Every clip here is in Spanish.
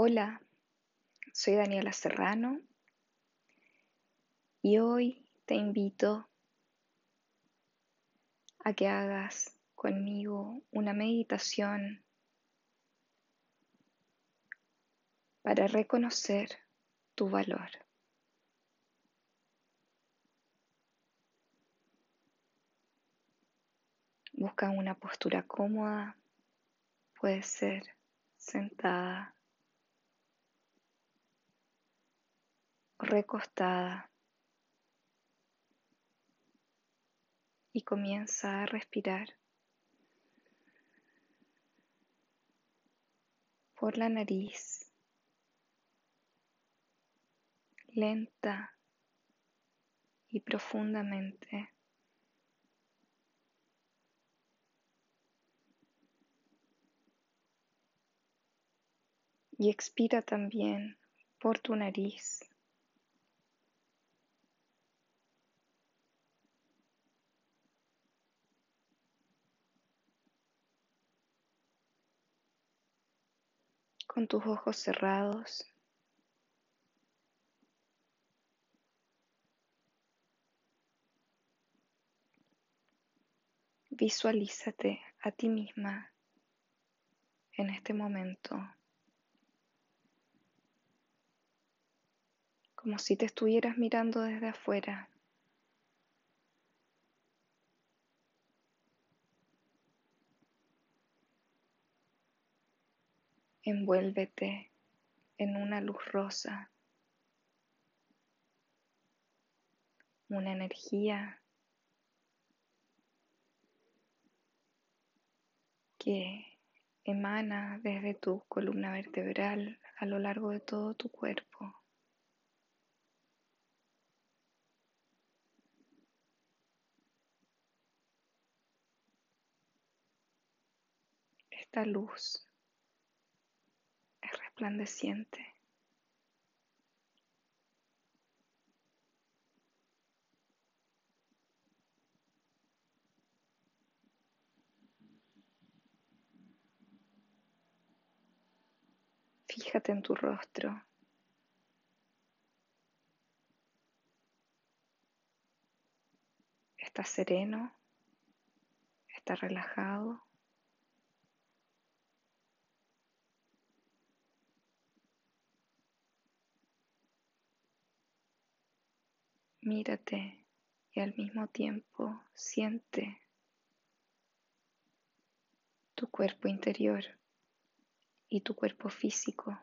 Hola, soy Daniela Serrano y hoy te invito a que hagas conmigo una meditación para reconocer tu valor. Busca una postura cómoda, puede ser sentada recostada y comienza a respirar por la nariz lenta y profundamente. Y expira también por tu nariz. Con tus ojos cerrados. Visualízate a ti misma en este momento como si te estuvieras mirando desde afuera. Envuélvete en una luz rosa, una energía que emana desde tu columna vertebral a lo largo de todo tu cuerpo. Esta luz Fíjate en tu rostro. ¿Estás sereno? ¿Estás relajado? Mírate y al mismo tiempo siente tu cuerpo interior y tu cuerpo físico.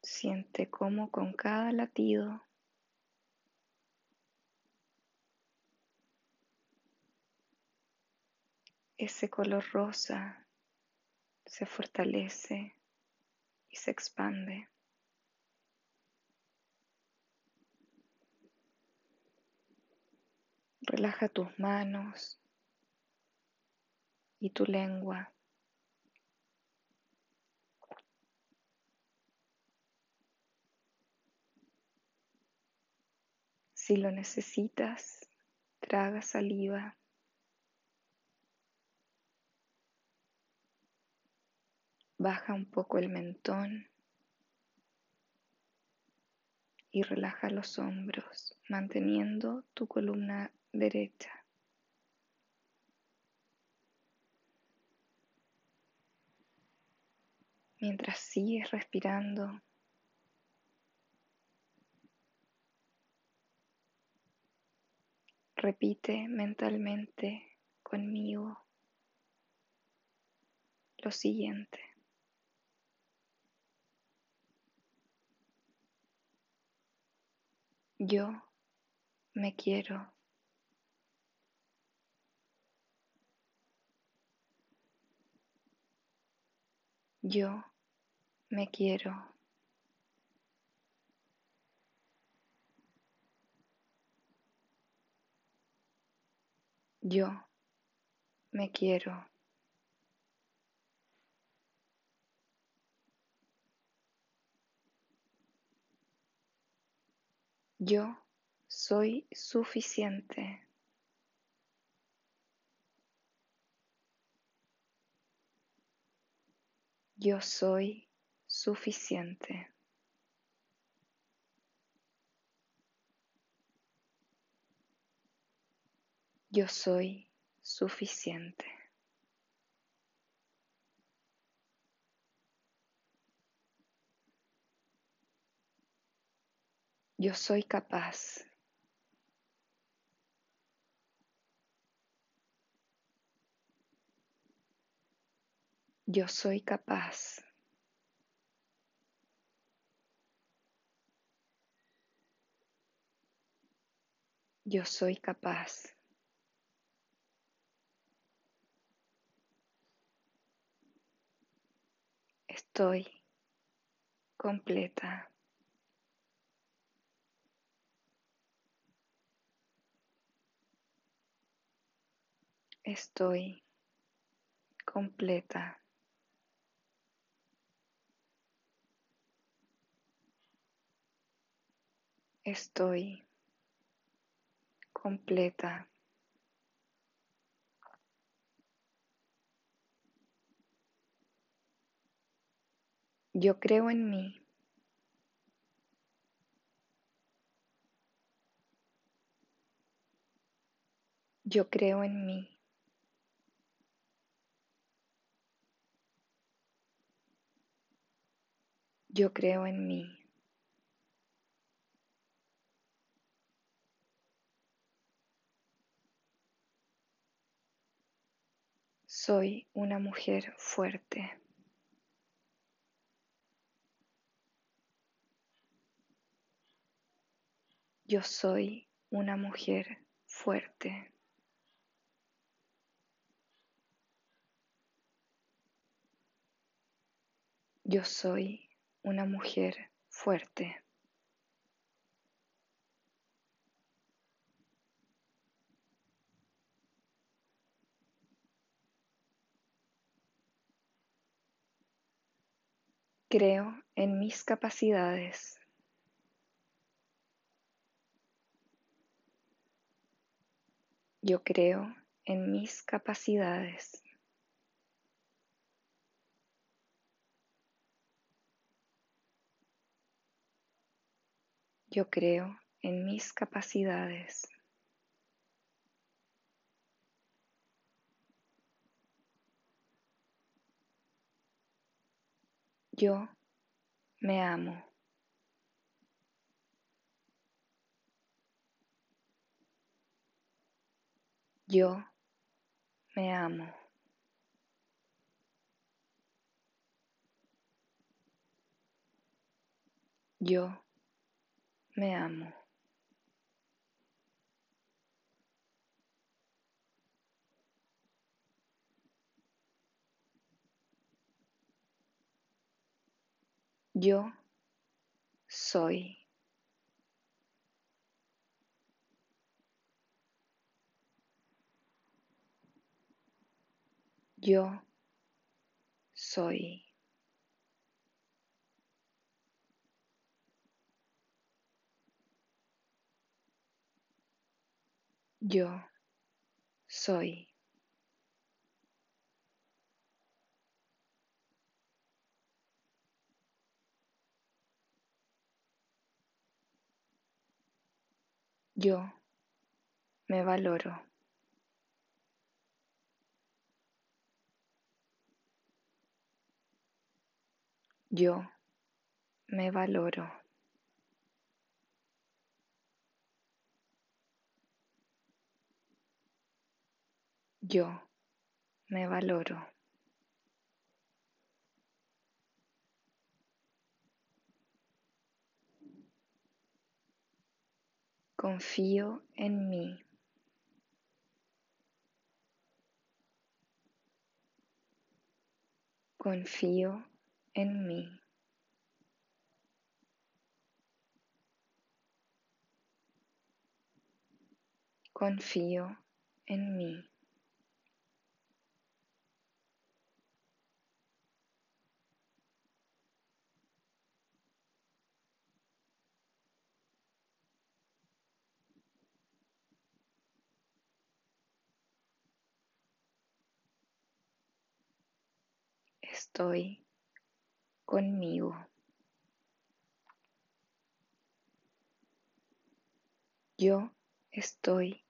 Siente cómo con cada latido ese color rosa se fortalece y se expande. Relaja tus manos y tu lengua. Si lo necesitas, traga saliva. Baja un poco el mentón y relaja los hombros, manteniendo tu columna derecha. Mientras sigues respirando, repite mentalmente conmigo lo siguiente. Yo me quiero. Yo me quiero. Yo me quiero. Yo soy suficiente. Yo soy suficiente. Yo soy suficiente. Yo soy capaz. Yo soy capaz. Yo soy capaz. Estoy completa. Estoy completa. Estoy completa. Yo creo en mí. Yo creo en mí. Yo creo en mí. Soy una mujer fuerte. Yo soy una mujer fuerte. Yo soy una mujer fuerte. Creo en mis capacidades. Yo creo en mis capacidades. Yo creo en mis capacidades. Yo me amo. Yo me amo. Yo me amo. Yo soy. Yo soy. Yo soy. Yo me valoro. Yo me valoro. Yo me valoro. Confío en mí. Confío en mí. Confío en mí. Estoy conmigo. Yo estoy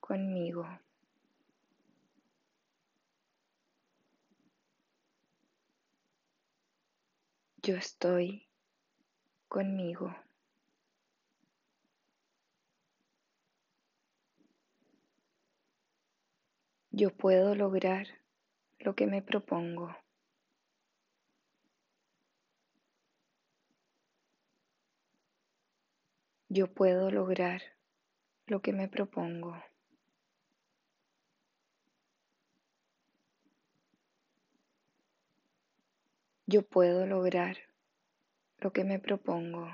conmigo. Yo estoy conmigo. Yo puedo lograr lo que me propongo. Yo puedo lograr lo que me propongo. Yo puedo lograr lo que me propongo.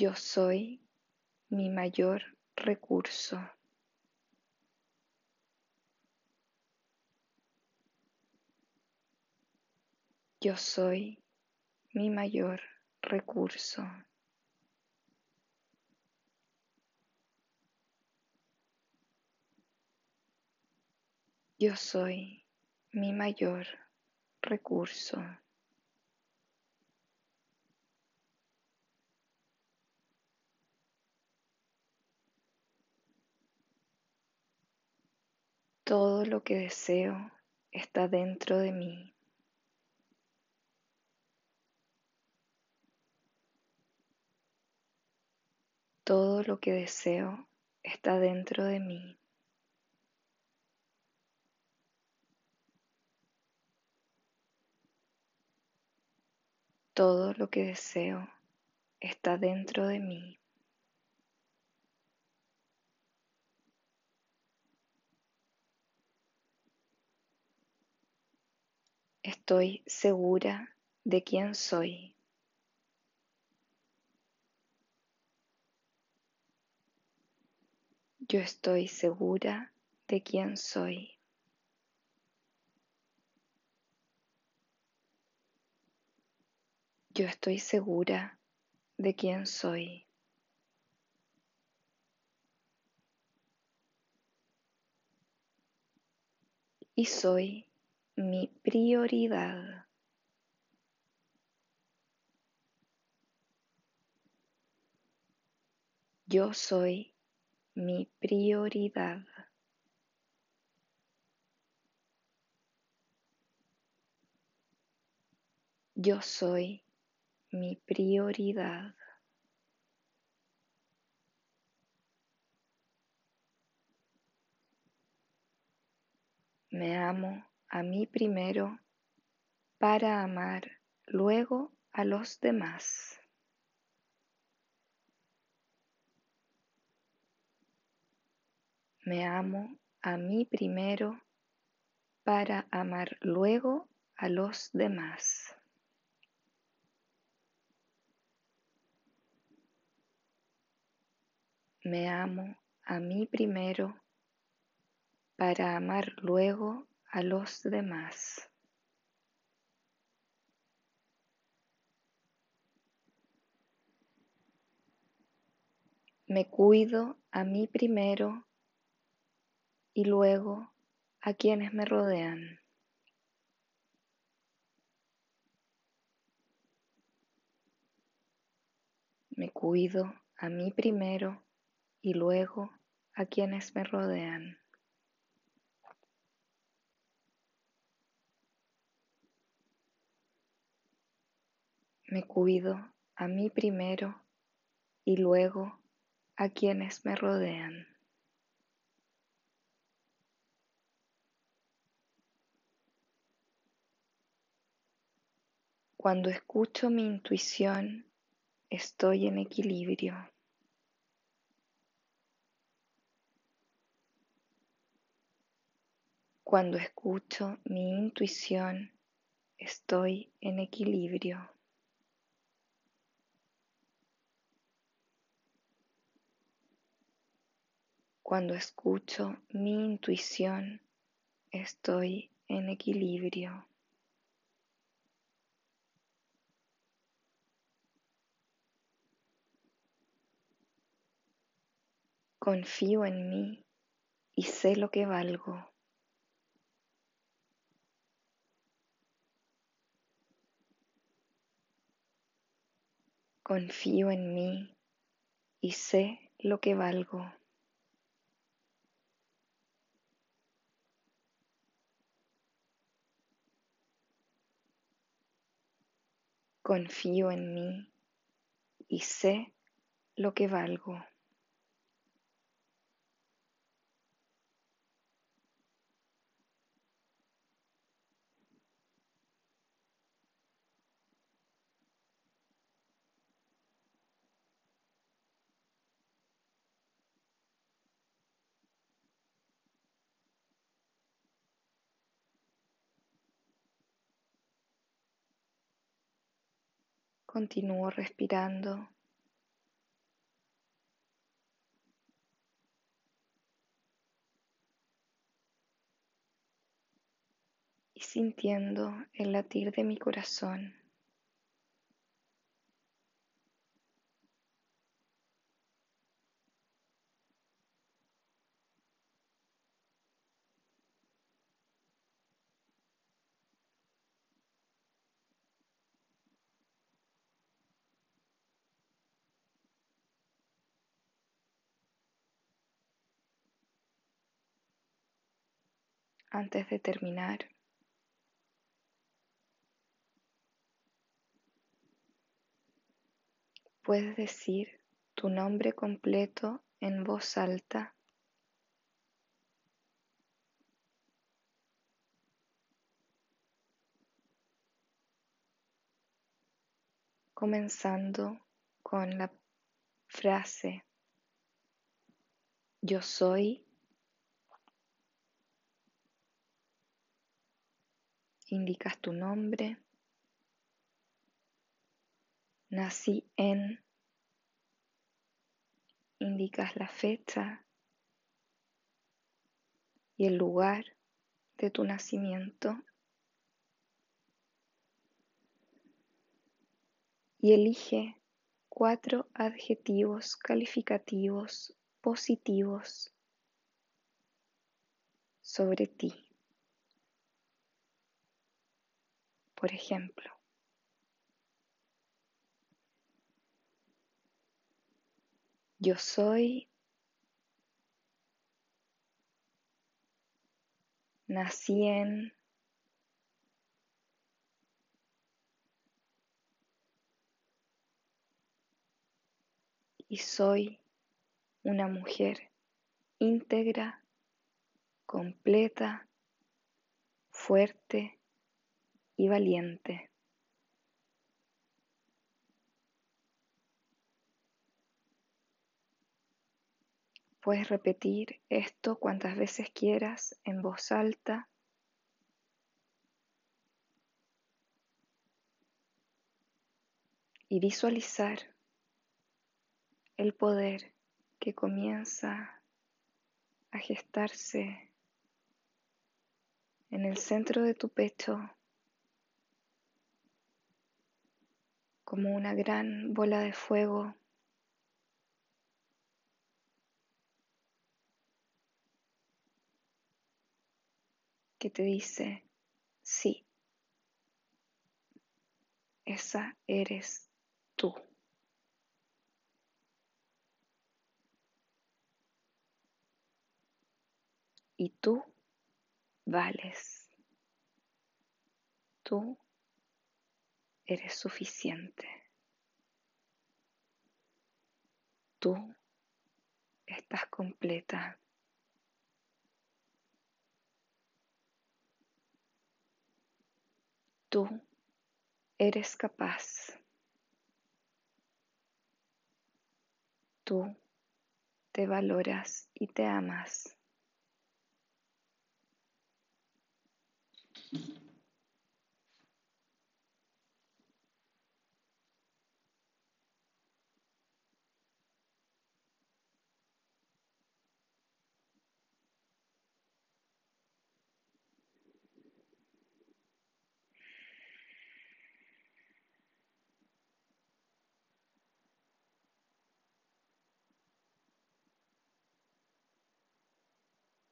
Yo soy mi mayor recurso. Yo soy mi mayor recurso. Yo soy mi mayor recurso. Todo lo que deseo está dentro de mí. Todo lo que deseo está dentro de mí. Todo lo que deseo está dentro de mí. Estoy segura de quién soy. Yo estoy segura de quién soy. Yo estoy segura de quién soy. Y soy mi prioridad. Yo soy mi prioridad. Yo soy mi prioridad. Me amo a mí primero para amar luego a los demás. Me amo a mí primero para amar luego a los demás. Me amo a mí primero para amar luego a los demás. Me cuido a mí primero y luego a quienes me rodean. Me cuido a mí primero y luego a quienes me rodean. Me cuido a mí primero y luego a quienes me rodean. Cuando escucho mi intuición, estoy en equilibrio. Cuando escucho mi intuición, estoy en equilibrio. Cuando escucho mi intuición, estoy en equilibrio. Confío en mí y sé lo que valgo. Confío en mí y sé lo que valgo. Confío en mí y sé lo que valgo. Continúo respirando. Y sintiendo el latir de mi corazón. Antes de terminar, puedes decir tu nombre completo en voz alta. comenzando con la frase yo soy indicas tu nombre, nací en, indicas la fecha y el lugar de tu nacimiento y elige cuatro adjetivos calificativos positivos sobre ti. Por ejemplo. Yo soy, nací en, y soy una mujer íntegra, completa, fuerte, y valiente. Puedes repetir esto cuantas veces quieras en voz alta. Y visualizar el poder que comienza a gestarse en el centro de tu pecho como una gran bola de fuego que te dice, sí, esa eres tú. Y tú vales. Tú eres suficiente. Tú estás completa. Tú eres capaz. Tú te valoras y te amas.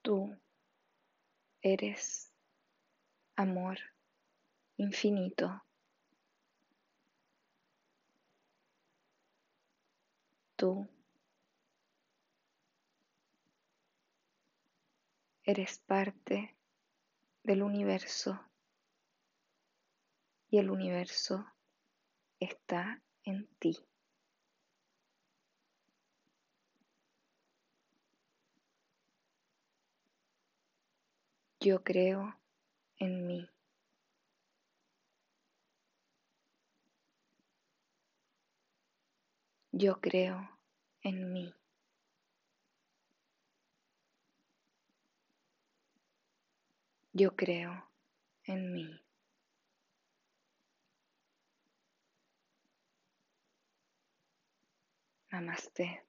Tú eres amor infinito. Tú eres parte del universo y el universo está en ti. Yo creo en mí. Yo creo en mí. Yo creo en mí. Namaste.